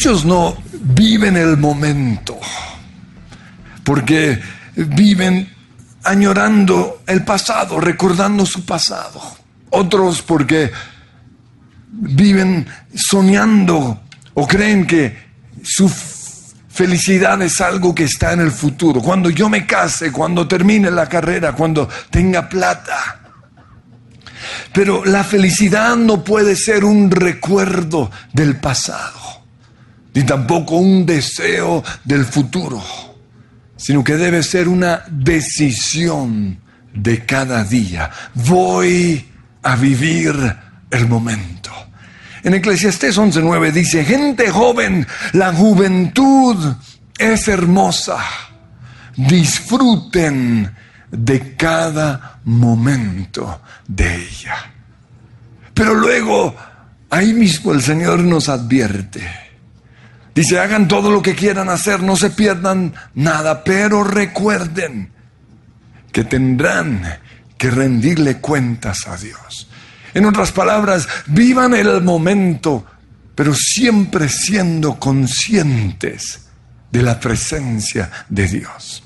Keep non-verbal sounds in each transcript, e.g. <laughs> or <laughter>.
Muchos no viven el momento porque viven añorando el pasado, recordando su pasado. Otros porque viven soñando o creen que su felicidad es algo que está en el futuro. Cuando yo me case, cuando termine la carrera, cuando tenga plata. Pero la felicidad no puede ser un recuerdo del pasado ni tampoco un deseo del futuro, sino que debe ser una decisión de cada día. Voy a vivir el momento. En Eclesiastés 11:9 dice, gente joven, la juventud es hermosa. Disfruten de cada momento de ella. Pero luego, ahí mismo el Señor nos advierte. Dice, hagan todo lo que quieran hacer, no se pierdan nada, pero recuerden que tendrán que rendirle cuentas a Dios. En otras palabras, vivan el momento, pero siempre siendo conscientes de la presencia de Dios.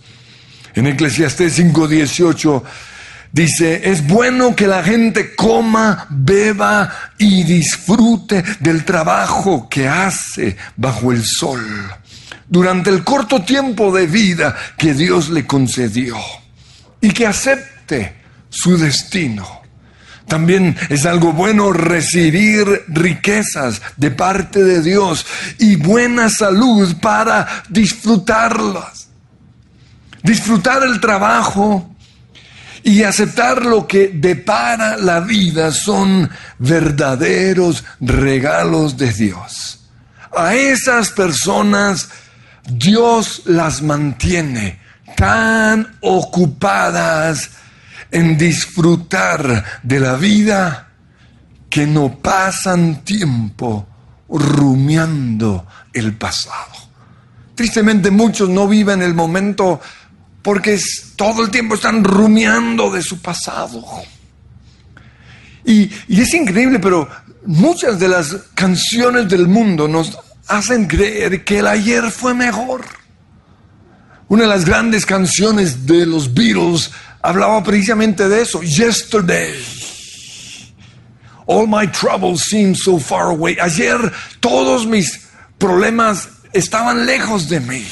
En Eclesiastés 5:18 dice, es bueno que la gente coma, beba y disfrute del trabajo que hace bajo el sol durante el corto tiempo de vida que Dios le concedió y que acepte su destino. También es algo bueno recibir riquezas de parte de Dios y buena salud para disfrutarlas. Disfrutar el trabajo y aceptar lo que depara la vida son verdaderos regalos de Dios. A esas personas Dios las mantiene tan ocupadas en disfrutar de la vida que no pasan tiempo rumiando el pasado. Tristemente muchos no viven el momento porque todo el tiempo están rumiando de su pasado. Y, es increíble, pero muchas de las canciones del mundo nos hacen creer que el ayer fue mejor. Una de las grandes canciones de los Beatles hablaba precisamente de eso. Yesterday. All my troubles seem so far away. Ayer todos mis problemas estaban lejos de mí.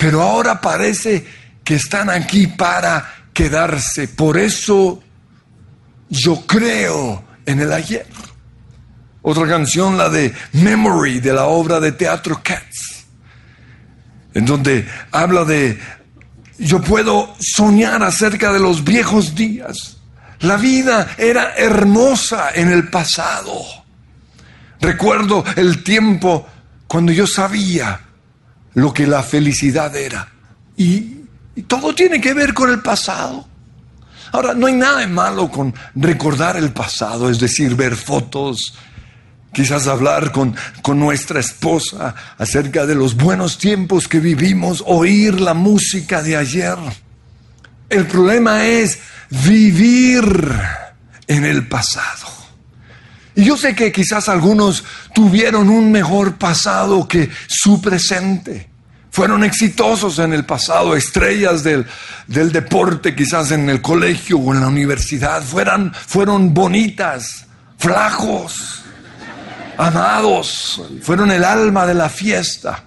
Pero ahora parece que están aquí para quedarse. Por eso yo creo en el ayer. Otra canción, la de Memory, de la obra de teatro Cats, en donde habla de yo puedo soñar acerca de los viejos días. La vida era hermosa en el pasado. Recuerdo el tiempo cuando yo sabía lo que la felicidad era. Y, todo tiene que ver con el pasado. Ahora, no hay nada de malo con recordar el pasado, es decir, ver fotos, Quizás hablar con, con, nuestra esposa acerca de los buenos tiempos que vivimos, oír la música de ayer. El problema es vivir en el pasado. Y yo sé que quizás algunos tuvieron un mejor pasado que su presente. Fueron exitosos en el pasado, estrellas del, del deporte, quizás en el colegio o en la universidad. Fueron bonitas, flacos amados, fueron el alma de la fiesta.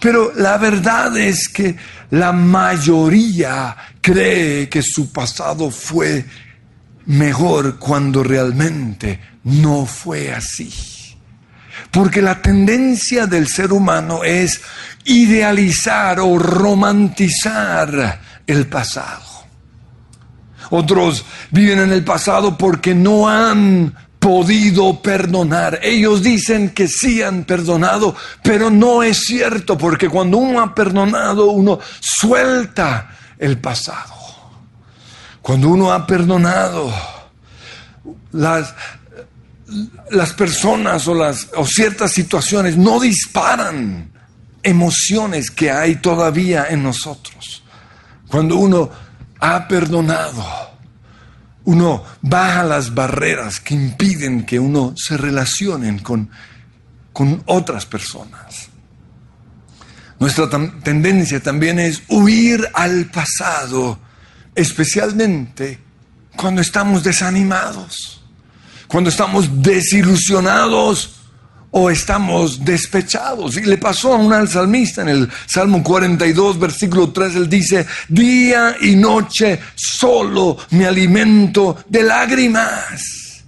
Pero la verdad es que la mayoría cree que su pasado fue mejor cuando realmente no fue así. Porque la tendencia del ser humano es idealizar o romantizar el pasado. Otros viven en el pasado porque no han podido perdonar. Ellos dicen que sí han perdonado, pero no es cierto, porque cuando uno ha perdonado, uno suelta el pasado. Cuando uno ha perdonado, las, las personas o, las, o ciertas situaciones no disparan emociones que hay todavía en nosotros. Cuando uno ha perdonado, uno baja las barreras que impiden que uno se relacione con, con otras personas. Nuestra tendencia también es huir al pasado, especialmente cuando estamos desanimados, cuando estamos desilusionados o estamos despechados. Y le pasó a un salmista en el Salmo 42, versículo 3, él dice, día y noche solo me alimento de lágrimas.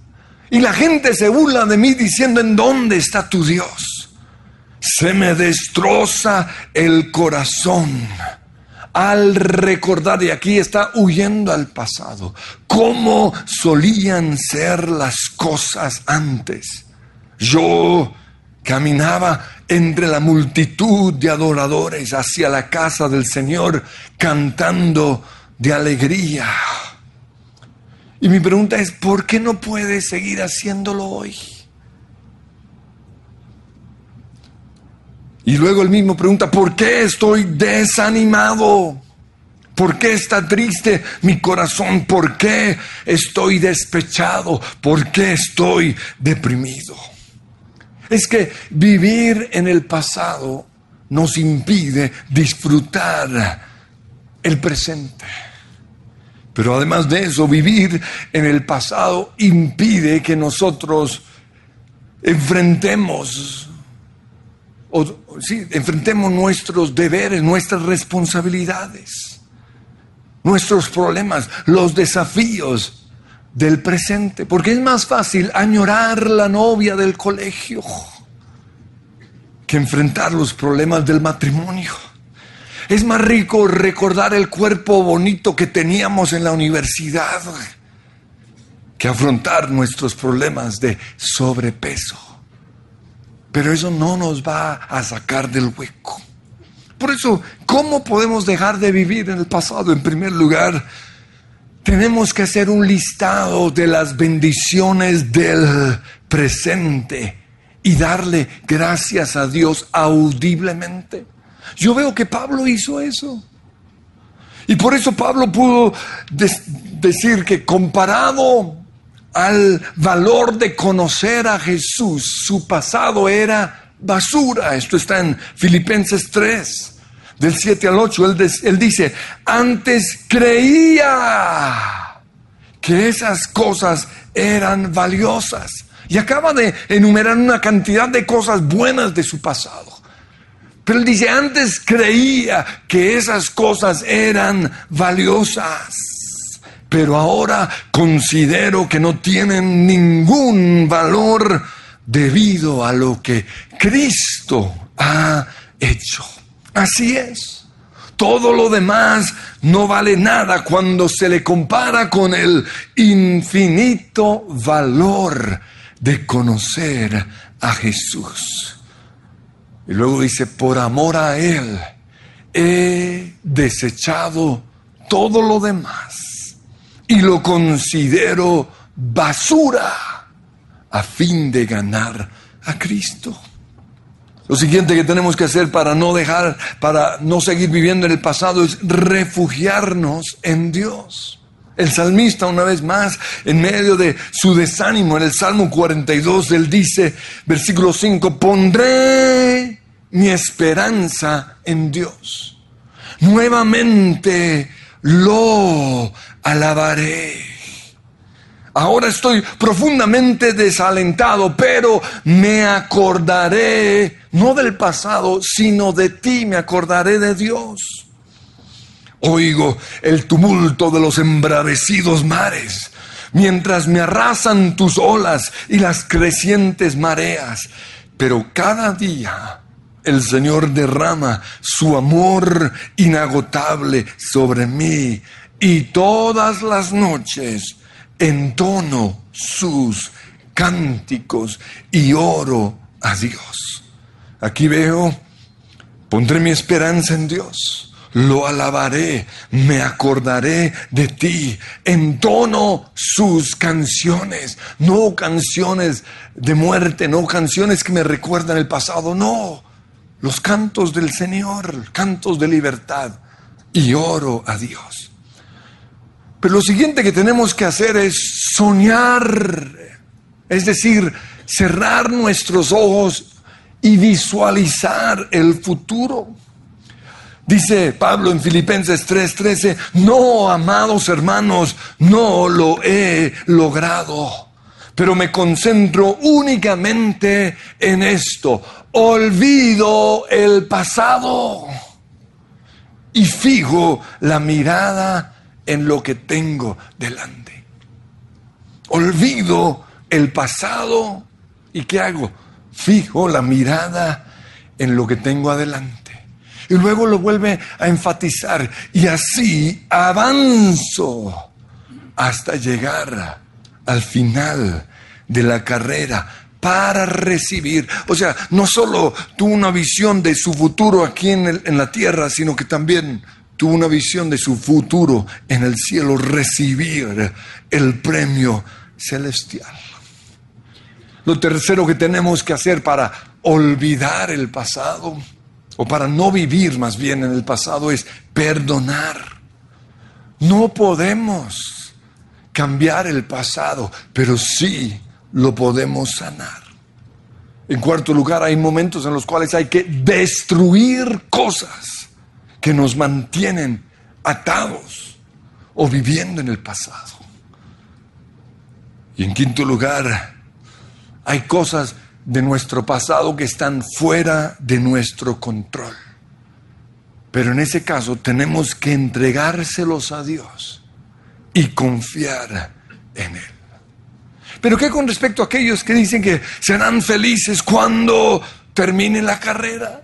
Y la gente se burla de mí diciendo, ¿en dónde está tu Dios? Se me destroza el corazón al recordar, y aquí está huyendo al pasado, cómo solían ser las cosas antes yo caminaba entre la multitud de adoradores hacia la casa del Señor cantando de alegría. Y mi pregunta es, ¿por qué no puedes seguir haciéndolo hoy? Y luego el mismo pregunta, ¿por qué estoy desanimado? ¿Por qué está triste mi corazón? ¿Por qué estoy despechado? ¿Por qué estoy deprimido? Es que vivir en el pasado nos impide disfrutar el presente. Pero además de eso, vivir en el pasado impide que nosotros enfrentemos o, sí, enfrentemos nuestros deberes, nuestras responsabilidades, nuestros problemas, los desafíos del presente. Porque es más fácil añorar la novia del colegio que enfrentar los problemas del matrimonio. Es más rico recordar el cuerpo bonito que teníamos en la universidad que afrontar nuestros problemas de sobrepeso. Pero eso no nos va a sacar del hueco. Por eso, ¿cómo podemos dejar de vivir en el pasado? En primer lugar, tenemos que hacer un listado de las bendiciones del presente y darle gracias a Dios audiblemente. Yo veo que Pablo hizo eso. Y por eso Pablo pudo decir que comparado al valor de conocer a Jesús, su pasado era basura. Esto está en Filipenses 3, del 7 al 8. Él, él dice, antes creía que esas cosas eran valiosas. Y acaba de enumerar una cantidad de cosas buenas de su pasado. Pero él dice, antes creía que esas cosas eran valiosas pero ahora considero que no tienen ningún valor debido a lo que Cristo ha hecho. Así es. Todo lo demás no vale nada cuando se le compara con el infinito valor de conocer a Jesús. Y luego dice, por amor a Él he desechado todo lo demás y lo considero basura a fin de ganar a Cristo. Lo siguiente que tenemos que hacer para no dejar, para no seguir viviendo en el pasado es refugiarnos en Dios. El salmista, una vez más, en medio de su desánimo, en el Salmo 42, él dice, versículo 5, pondré mi esperanza en Dios. Nuevamente lo alabaré. Ahora estoy profundamente desalentado, pero me acordaré, no del pasado, sino de ti, me acordaré de Dios. Oigo el tumulto de los embravecidos mares, mientras me arrasan tus olas y las crecientes mareas, pero cada día el Señor derrama su amor inagotable sobre mí y todas las noches entono sus cánticos y oro a Dios. Aquí veo, pondré mi esperanza en Dios, lo alabaré, me acordaré de ti, entono sus canciones, no canciones de muerte, no canciones que me recuerdan el pasado, no, los cantos del Señor, cantos de libertad, y oro a Dios. Pero lo siguiente que tenemos que hacer es soñar, es decir, cerrar nuestros ojos y visualizar el futuro. Dice Pablo en Filipenses 3:13, no, amados hermanos, no lo he logrado, pero me concentro únicamente en esto. Olvido el pasado y fijo la mirada en lo que tengo delante. Olvido el pasado y ¿qué hago? Fijo la mirada en lo que tengo adelante. Y luego lo vuelve a enfatizar y así avanzo hasta llegar al final de la carrera para recibir. O sea, no solo tuvo una visión de su futuro aquí en, en la tierra, sino que también tuvo una visión de su futuro en el cielo, recibir el premio celestial. Lo tercero que tenemos que hacer para olvidar el pasado, o para no vivir más bien en el pasado, es perdonar. No podemos cambiar el pasado, pero sí lo podemos sanar. En cuarto lugar, hay momentos en los cuales hay que destruir cosas que nos mantienen atados o viviendo en el pasado. Y en quinto lugar, hay cosas de nuestro pasado que están fuera de nuestro control. Pero en ese caso tenemos que entregárselos a Dios y confiar en Él. Pero ¿qué con respecto a aquellos que dicen que serán felices cuando termine la carrera?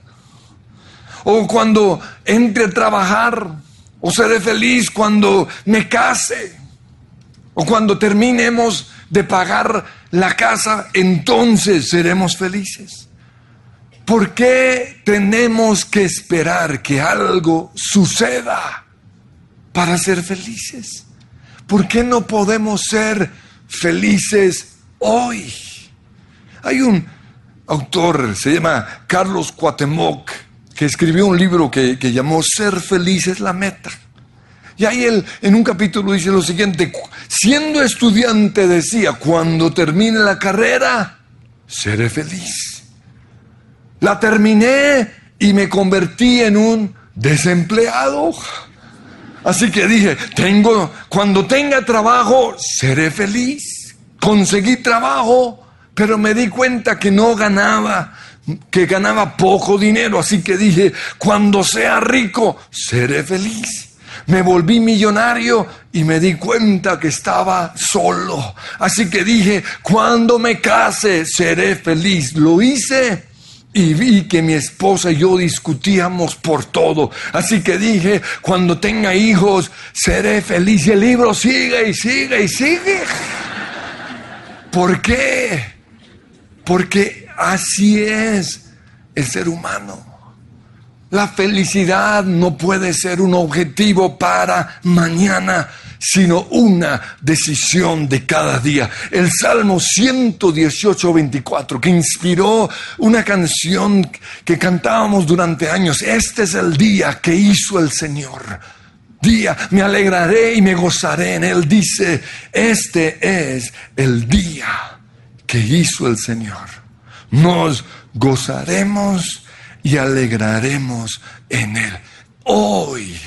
O cuando entre a trabajar, o seré feliz cuando me case, o cuando terminemos de pagar la casa, entonces seremos felices. ¿Por qué tenemos que esperar que algo suceda para ser felices? ¿Por qué no podemos ser felices hoy? Hay un autor, se llama Carlos Cuatemoc, que escribió un libro que, que llamó Ser feliz es la meta. Y ahí él en un capítulo dice lo siguiente, siendo estudiante decía, cuando termine la carrera, seré feliz. La terminé y me convertí en un desempleado. Así que dije, tengo, cuando tenga trabajo, seré feliz. Conseguí trabajo, pero me di cuenta que no ganaba, que ganaba poco dinero. Así que dije, cuando sea rico, seré feliz. Me volví millonario y me di cuenta que estaba solo. Así que dije, cuando me case, seré feliz. Lo hice y vi que mi esposa y yo discutíamos por todo. Así que dije, cuando tenga hijos, seré feliz. Y el libro sigue y sigue y sigue. ¿Por qué? Porque así es el ser humano. La felicidad no puede ser un objetivo para mañana, sino una decisión de cada día. El Salmo 118, 24, que inspiró una canción que cantábamos durante años. Este es el día que hizo el Señor. Día, me alegraré y me gozaré en él. Dice, este es el día que hizo el Señor. Nos gozaremos y alegraremos en Él. Hoy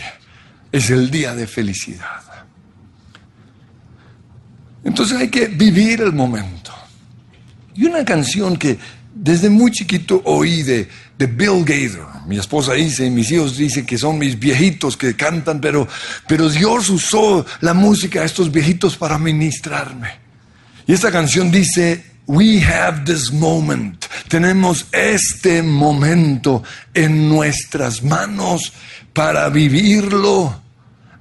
es el día de felicidad. Entonces hay que vivir el momento. Y una canción que desde muy chiquito oí de, de Bill Gaither. Mi esposa dice, mis hijos dicen que son mis viejitos que cantan, pero, pero Dios usó la música a estos viejitos para ministrarme. Y esta canción dice, We have this moment. Tenemos este momento en nuestras manos para vivirlo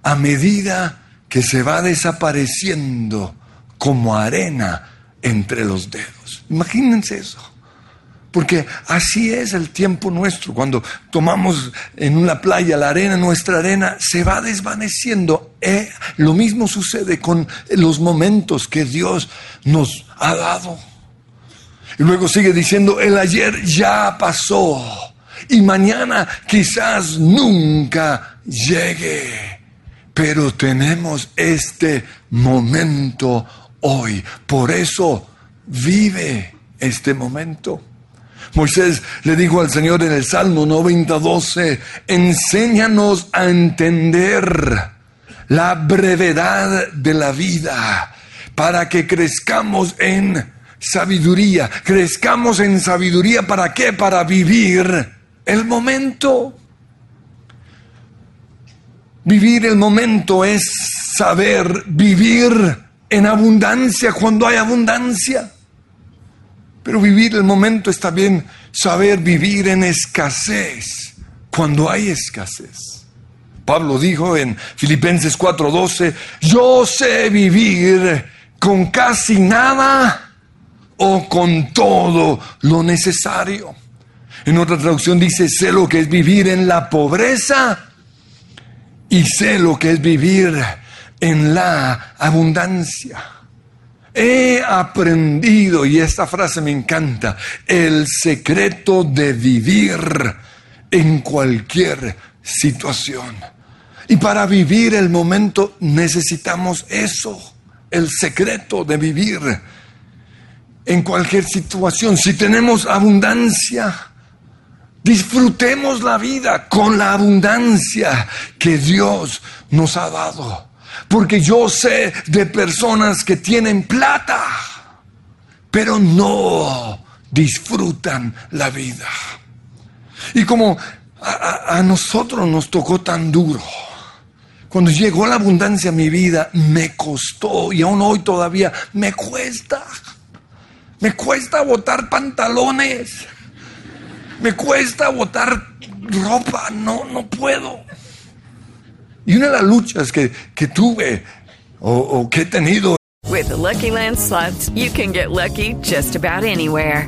a medida que se va desapareciendo como arena entre los dedos. Imagínense eso. Porque así es el tiempo nuestro. Cuando tomamos en una playa la arena, nuestra arena se va desvaneciendo. Eh, lo mismo sucede con los momentos que Dios nos ha dado. Y luego sigue diciendo, el ayer ya pasó y mañana quizás nunca llegue. Pero tenemos este momento hoy. Por eso vive este momento. Moisés le dijo al Señor en el Salmo 90, 12, enséñanos a entender la brevedad de la vida para que crezcamos en sabiduría. Crezcamos en sabiduría. ¿Para qué? Para vivir el momento. Vivir el momento es saber vivir en abundancia cuando hay abundancia. Pero vivir el momento es también saber vivir en escasez cuando hay escasez. Pablo dijo en Filipenses 4:12, yo sé vivir con casi nada o con todo lo necesario. En otra traducción dice, sé lo que es vivir en la pobreza y sé lo que es vivir en la abundancia. He aprendido, y esta frase me encanta, el secreto de vivir en cualquier situación. Y para vivir el momento necesitamos eso, el secreto de vivir en cualquier situación. Si tenemos abundancia, disfrutemos la vida con la abundancia que Dios nos ha dado. Porque yo sé de personas que tienen plata, pero no disfrutan la vida. Y como a, nosotros nos tocó tan duro, cuando llegó la abundancia a mi vida, me costó y aún hoy todavía me cuesta. Me cuesta botar pantalones. Me cuesta botar ropa. No, no puedo. Y una de las luchas que, tuve o, o que he tenido With the Lucky Land slots, you can get lucky just about anywhere.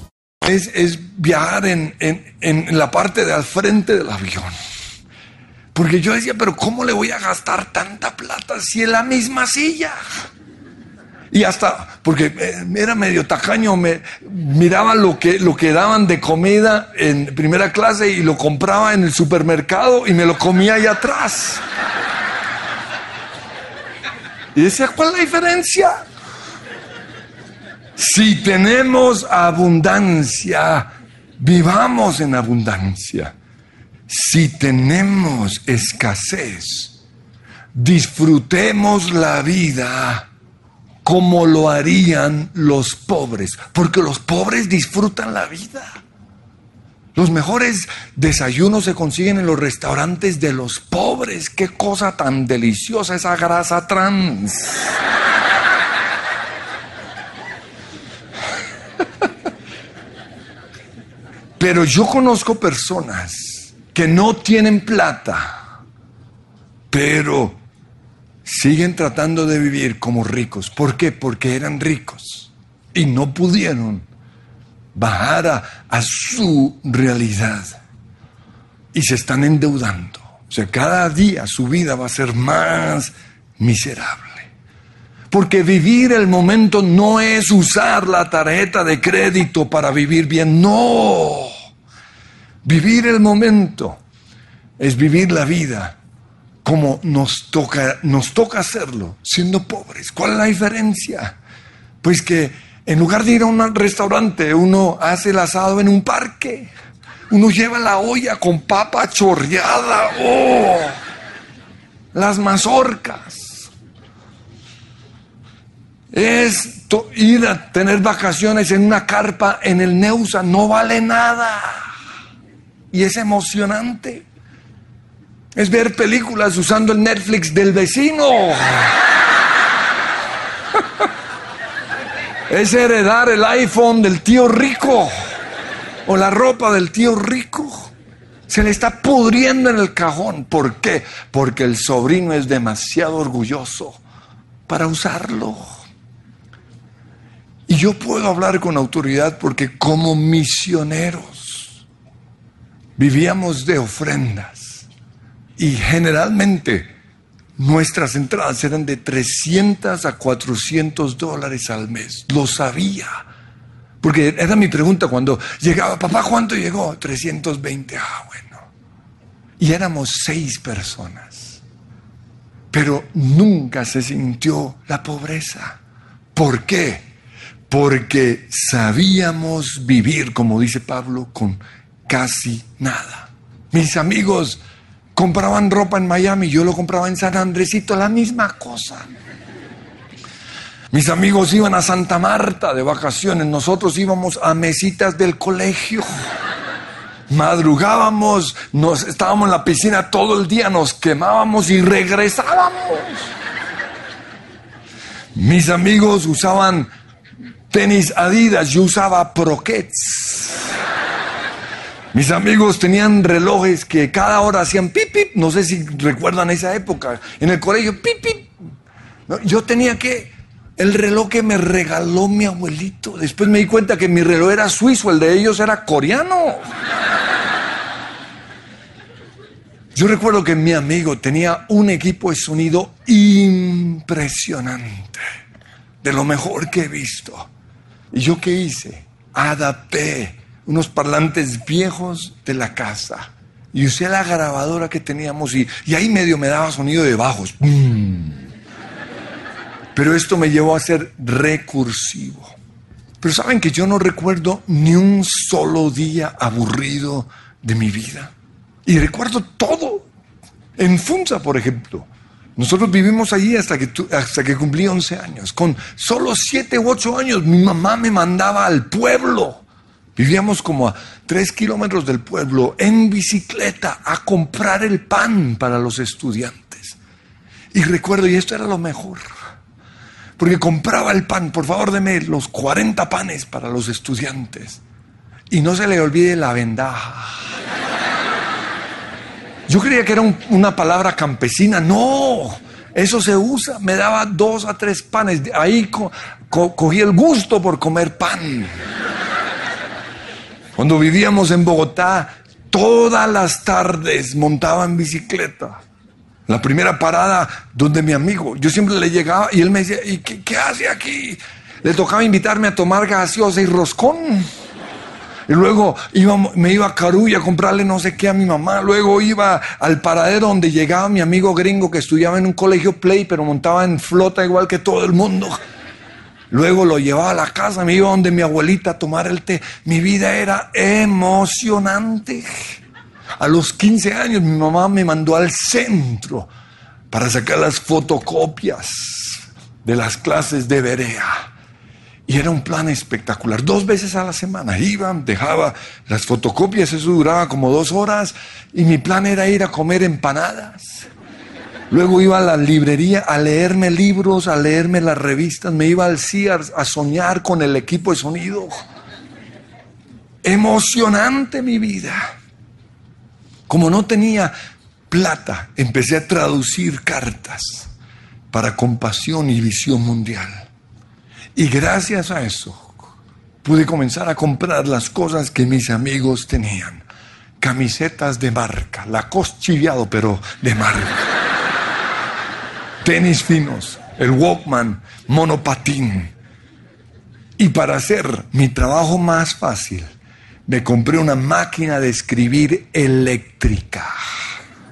Es, es viajar en, en- en la parte de al frente del avión. Porque yo decía, pero ¿cómo le voy a gastar tanta plata si es la misma silla? Y hasta, porque eh, era medio tacaño, me miraba lo que, lo que daban de comida en primera clase y lo compraba en el supermercado y me lo comía ahí atrás. Y decía, ¿cuál es la diferencia? Si tenemos abundancia, vivamos en abundancia. Si tenemos escasez, disfrutemos la vida como lo harían los pobres, porque los pobres disfrutan la vida. Los mejores desayunos se consiguen en los restaurantes de los pobres. Qué cosa tan deliciosa esa grasa trans. Pero yo conozco personas que no tienen plata, pero siguen tratando de vivir como ricos. ¿Por qué? Porque eran ricos y no pudieron bajar a, su realidad y se están endeudando. O sea, cada día su vida va a ser más miserable. Porque vivir el momento no es usar la tarjeta de crédito para vivir bien, no. Vivir el momento es vivir la vida como nos toca, nos toca hacerlo, siendo pobres. ¿Cuál es la diferencia? Pues que en lugar de ir a un restaurante, uno hace el asado en un parque. Uno lleva la olla con papa chorreada. ¡Oh! Las mazorcas. Es ir a tener vacaciones en una carpa en el Neusa. No vale nada. Y es emocionante. Es ver películas usando el Netflix del vecino. <laughs> Es heredar el iPhone del tío rico o la ropa del tío rico. Se le está pudriendo en el cajón. ¿Por qué? Porque el sobrino es demasiado orgulloso para usarlo. Y yo puedo hablar con autoridad porque como misioneros vivíamos de ofrendas y generalmente nuestras entradas eran de 300 a 400 dólares al mes. Lo sabía. Porque era mi pregunta cuando llegaba, papá, ¿cuánto llegó? 320. Ah, bueno. Y éramos seis personas. Pero nunca se sintió la pobreza. ¿Por qué? Porque sabíamos vivir, como dice Pablo, con casi nada. Mis amigos compraban ropa en Miami, yo lo compraba en San Andresito, la misma cosa. Mis amigos iban a Santa Marta de vacaciones, nosotros íbamos a mesitas del colegio. Madrugábamos, nos estábamos en la piscina todo el día, nos quemábamos y regresábamos. Mis amigos usaban tenis Adidas, yo usaba Proquets. Mis amigos tenían relojes que cada hora hacían pip, pip. No sé si recuerdan esa época. En el colegio, pip, pip. Yo tenía que. El reloj que me regaló mi abuelito. Después me di cuenta que mi reloj era suizo, el de ellos era coreano. Yo recuerdo que mi amigo tenía un equipo de sonido impresionante, de lo mejor que he visto. ¿Y yo qué hice? Adapté unos parlantes viejos de la casa y usé la grabadora que teníamos y, y ahí medio me daba sonido de bajos. <laughs> Pero esto me llevó a ser recursivo. Pero saben que yo no recuerdo ni un solo día aburrido de mi vida. Y recuerdo todo. En Funza, por ejemplo. Nosotros vivimos allí hasta que, hasta que cumplí 11 años. Con solo 7 u 8 años mi mamá me mandaba al pueblo. Vivíamos como a 3 kilómetros del pueblo en bicicleta a comprar el pan para los estudiantes. Y recuerdo, y esto era lo mejor, porque compraba el pan, por favor deme los 40 panes para los estudiantes. Y no se le olvide la vendaja. Yo creía que era un- una palabra campesina. No, eso se usa. Me daba dos a tres panes. Ahí co- co- cogí el gusto por comer pan. Cuando vivíamos en Bogotá, todas las tardes montaba en bicicleta. La primera parada donde mi amigo, yo siempre le llegaba y él me decía, ¿y qué, hace aquí? Le tocaba invitarme a tomar gaseosa y roscón. Y luego iba, me iba a Carulla a comprarle no sé qué a mi mamá. Luego iba al paradero donde llegaba mi amigo gringo que estudiaba en un colegio play, pero montaba en flota igual que todo el mundo. Luego lo llevaba a la casa, me iba donde mi abuelita a tomar el té. Mi vida era emocionante. A los 15 años mi mamá me mandó al centro para sacar las fotocopias de las clases de Berea. Y era un plan espectacular. Dos veces a la semana iba, dejaba las fotocopias, eso duraba como dos horas, y mi plan era ir a comer empanadas. Luego iba a la librería a leerme libros, a leerme las revistas, me iba al Sears a soñar con el equipo de sonido. Emocionante mi vida. Como no tenía plata, empecé a traducir cartas para compasión y visión mundial. Y gracias a eso pude comenzar a comprar las cosas que mis amigos tenían. Camisetas de marca, la chiviado, pero de marca. Tenis finos, el Walkman, monopatín. Y para hacer mi trabajo más fácil, me compré una máquina de escribir eléctrica.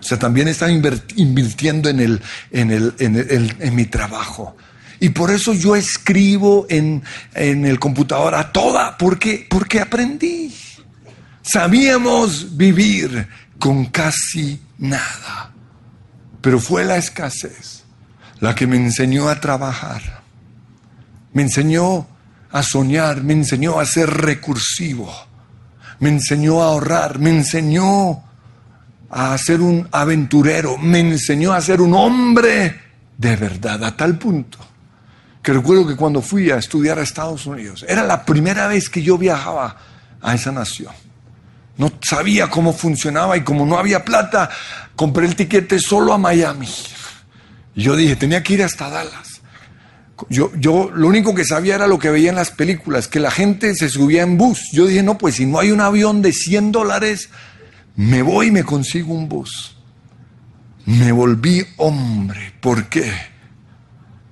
O sea, también estaba invirtiendo en, el, en, el, en, el- en mi trabajo. Y por eso yo escribo en, en el computador a toda, porque, porque aprendí. Sabíamos vivir con casi nada. Pero fue la escasez la que me enseñó a trabajar. Me enseñó a soñar, me enseñó a ser recursivo, me enseñó a ahorrar, me enseñó a ser un aventurero, me enseñó a ser un hombre de verdad, a tal punto que recuerdo que cuando fui a estudiar a Estados Unidos, era la primera vez que yo viajaba a esa nación. No sabía cómo funcionaba y como no había plata, compré el tiquete solo a Miami. Yo dije, tenía que ir hasta Dallas. Yo, yo lo único que sabía era lo que veía en las películas, que la gente se subía en bus. Yo dije, no, pues si no hay un avión de 100 dólares, me voy y me consigo un bus. Me volví hombre. ¿Por qué?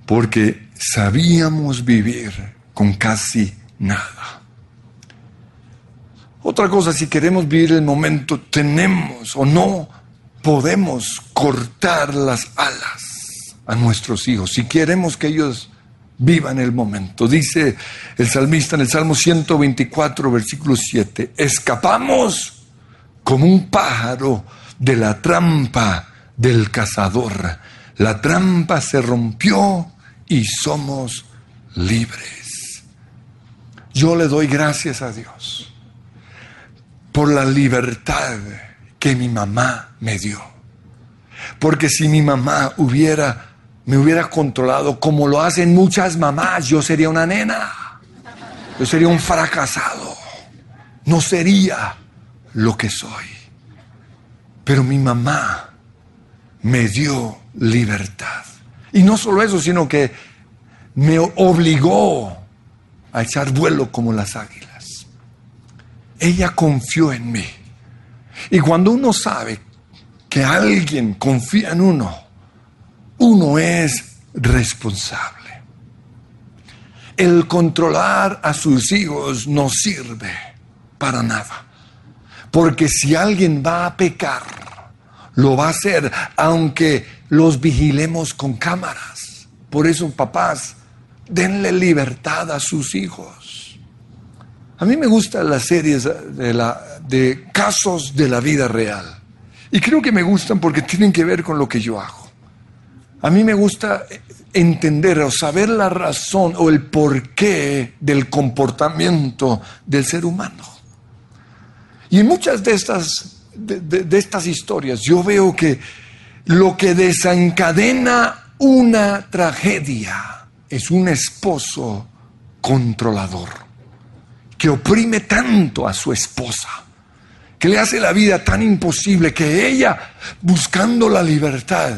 Porque sabíamos vivir con casi nada. Otra cosa, si queremos vivir el momento, tenemos o no podemos cortar las alas a nuestros hijos. Si queremos que ellos vivan el momento. Dice el salmista en el Salmo 124, versículo 7, escapamos como un pájaro de la trampa del cazador. La trampa se rompió y somos libres. Yo le doy gracias a Dios por la libertad que mi mamá me dio. Porque si mi mamá hubiera me hubiera controlado como lo hacen muchas mamás, yo sería una nena. Yo sería un fracasado. No sería lo que soy. Pero mi mamá me dio libertad. Y no solo eso, sino que me obligó a echar vuelo como las águilas. Ella confió en mí. Y cuando uno sabe que alguien confía en uno, uno es responsable. El controlar a sus hijos no sirve para nada. Porque si alguien va a pecar, lo va a hacer aunque los vigilemos con cámaras. Por eso, papás, denle libertad a sus hijos. A mí me gustan las series de, casos de la vida real. Y creo que me gustan porque tienen que ver con lo que yo hago. A mí me gusta entender o saber la razón o el porqué del comportamiento del ser humano. Y en muchas de estas, de, de- estas historias yo veo que lo que desencadena una tragedia es un esposo controlador que oprime tanto a su esposa, que le hace la vida tan imposible que ella, buscando la libertad,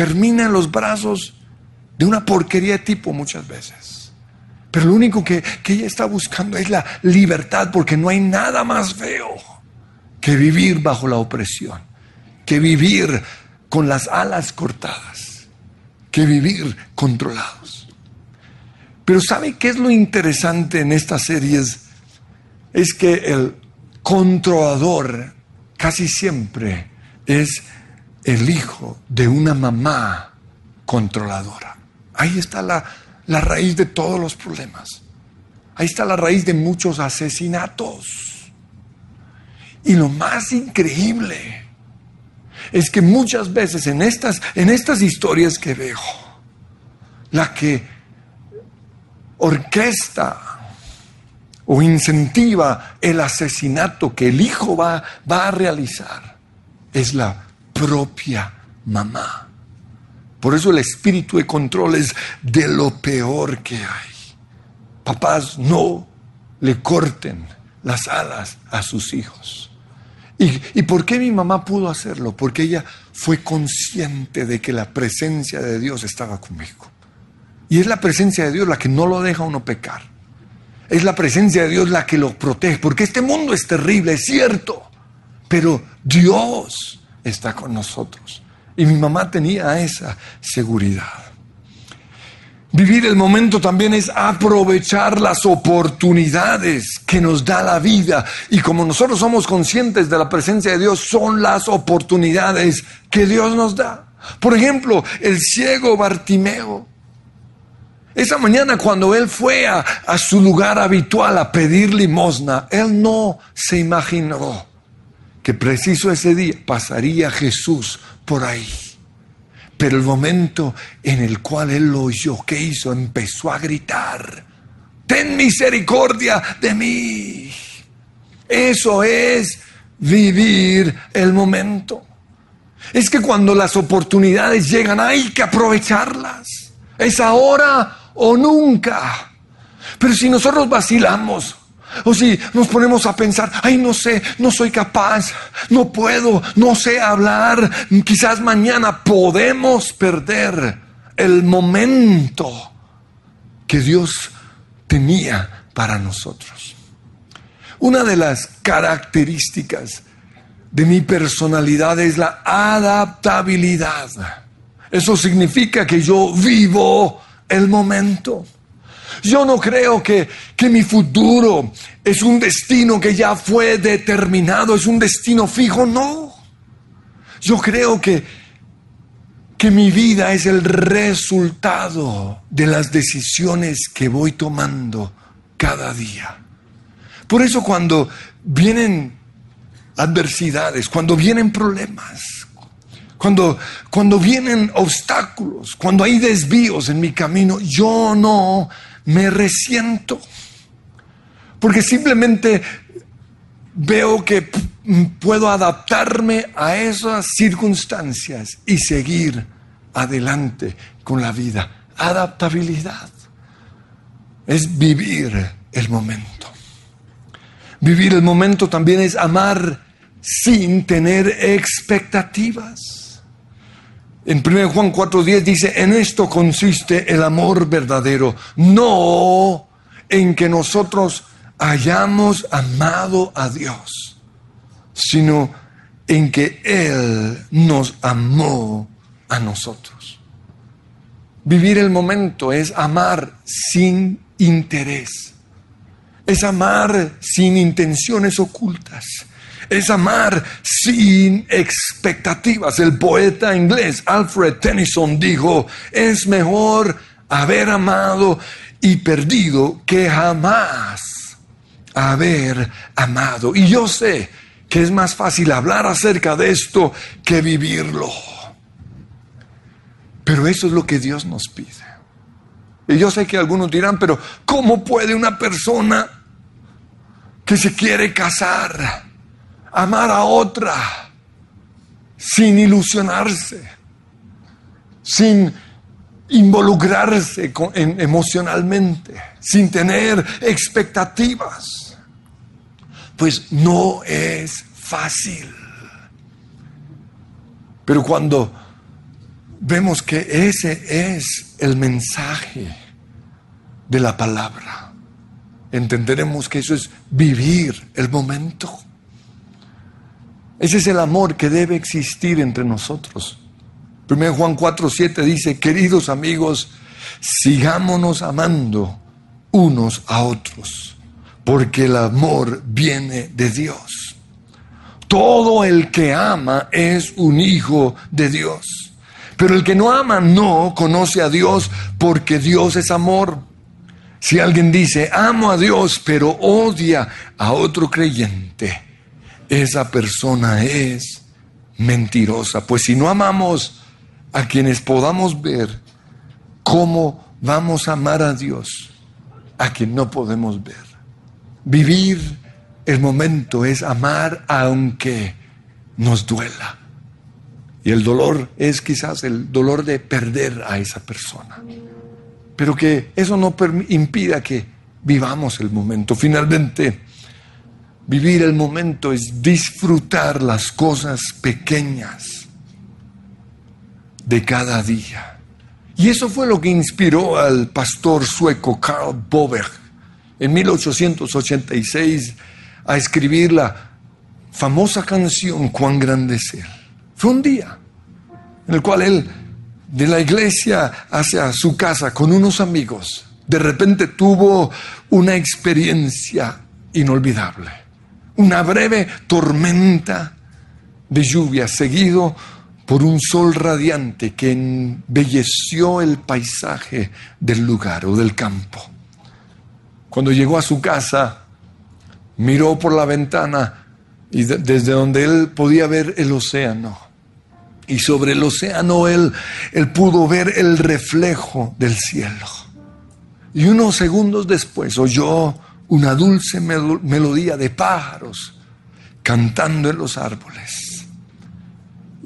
termina en los brazos de una porquería de tipo muchas veces. Pero lo único que, que ella está buscando es la libertad, porque no hay nada más feo que vivir bajo la opresión, que vivir con las alas cortadas, que vivir controlados. Pero ¿sabe qué es lo interesante en estas series? Es que el controlador casi siempre es el hijo de una mamá controladora. Ahí está la, la raíz de todos los problemas. Ahí está la raíz de muchos asesinatos. Y lo más increíble es que muchas veces en estas, en estas historias que veo, la que orquesta o incentiva el asesinato que el hijo va, va a realizar es la propia mamá. Por eso el espíritu de control es de lo peor que hay. Papás, no le corten las alas a sus hijos. ¿Y, ¿Y por qué mi mamá pudo hacerlo? Porque ella fue consciente de que la presencia de Dios estaba conmigo. Y es la presencia de Dios la que no lo deja uno pecar. Es la presencia de Dios la que lo protege. Porque este mundo es terrible, es cierto. Pero Dios está con nosotros. Y mi mamá tenía esa seguridad. Vivir el momento también es aprovechar las oportunidades que nos da la vida. Y como nosotros somos conscientes de la presencia de Dios, son las oportunidades que Dios nos da. Por ejemplo, el ciego Bartimeo. Esa mañana cuando él fue a, su lugar habitual a pedir limosna, él no se imaginó que preciso ese día pasaría Jesús por ahí. Pero el momento en el cual él lo oyó, ¿qué hizo? Empezó a gritar, ten misericordia de mí. Eso es vivir el momento. Es que cuando las oportunidades llegan hay que aprovecharlas. Es ahora o nunca. Pero si nosotros vacilamos, o si nos ponemos a pensar, ay, no sé, no soy capaz, no puedo, no sé hablar, quizás mañana podemos perder el momento que Dios tenía para nosotros. Una de las características de mi personalidad es la adaptabilidad. Eso significa que yo vivo el momento. Yo no creo que, que, mi futuro es un destino que ya fue determinado, es un destino fijo, no. Yo creo que, que mi vida es el resultado de las decisiones que voy tomando cada día. Por eso cuando vienen adversidades, cuando vienen problemas, cuando, cuando vienen obstáculos, cuando hay desvíos en mi camino, yo no me resiento. Porque simplemente veo que puedo adaptarme a esas circunstancias y seguir adelante con la vida. Adaptabilidad. Es vivir el momento. Vivir el momento también es amar sin tener expectativas. En 1 Juan 4:10 dice, en esto consiste el amor verdadero, no en que nosotros hayamos amado a Dios, sino en que Él nos amó a nosotros. Vivir el momento es amar sin interés, es amar sin intenciones ocultas, es amar sin expectativas. El poeta inglés Alfred Tennyson dijo, es mejor haber amado y perdido que jamás haber amado. Y yo sé que es más fácil hablar acerca de esto que vivirlo. Pero eso es lo que Dios nos pide. Y yo sé que algunos dirán, pero ¿cómo puede una persona que se quiere casar amar a otra sin ilusionarse, sin involucrarse emocionalmente, sin tener expectativas? Pues no es fácil. Pero cuando vemos que ese es el mensaje de la palabra, entenderemos que eso es vivir el momento. Ese es el amor que debe existir entre nosotros. 1 Juan 4, 7 dice, queridos amigos, sigámonos amando unos a otros, porque el amor viene de Dios. Todo el que ama es un hijo de Dios. Pero el que no ama no conoce a Dios porque Dios es amor. Si alguien dice, amo a Dios, pero odia a otro creyente, esa persona es mentirosa. Pues si no amamos a quienes podamos ver, ¿cómo vamos a amar a Dios a quien no podemos ver? Vivir el momento es amar aunque nos duela. Y el dolor es quizás el dolor de perder a esa persona. Pero que eso no impida que vivamos el momento. Finalmente, vivir el momento es disfrutar las cosas pequeñas de cada día. Y eso fue lo que inspiró al pastor sueco Karl Boberg en 1886 a escribir la famosa canción Cuán grande es Él. Fue un día en el cual él de la iglesia hacia su casa con unos amigos, de repente tuvo una experiencia inolvidable. Una breve tormenta de lluvia seguido por un sol radiante que embelleció el paisaje del lugar o del campo. Cuando llegó a su casa, miró por la ventana y de- desde donde él podía ver el océano. Y sobre el océano él, él pudo ver el reflejo del cielo. Y unos segundos después oyó una dulce melo- melodía de pájaros cantando en los árboles.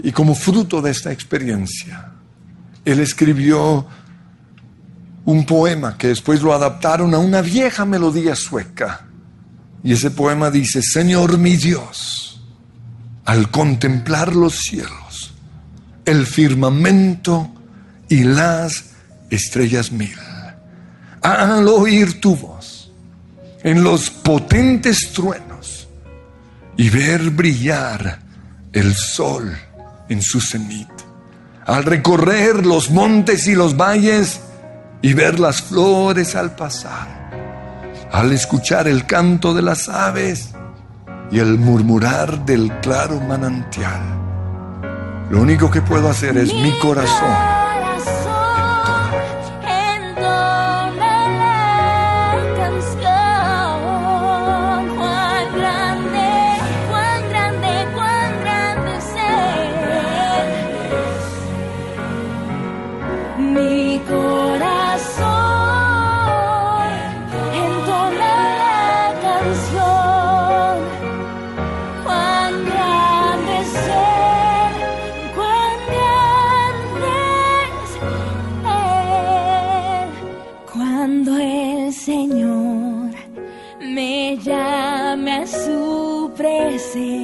Y como fruto de esta experiencia, él escribió un poema que después lo adaptaron a una vieja melodía sueca. Y ese poema dice, Señor mi Dios, al contemplar los cielos, el firmamento y las estrellas mil, al oír tu voz en los potentes truenos y ver brillar el sol en su cenit, al recorrer los montes y los valles y ver las flores al pasar, al escuchar el canto de las aves y el murmurar del claro manantial. Lo único que puedo hacer es mi corazón presencia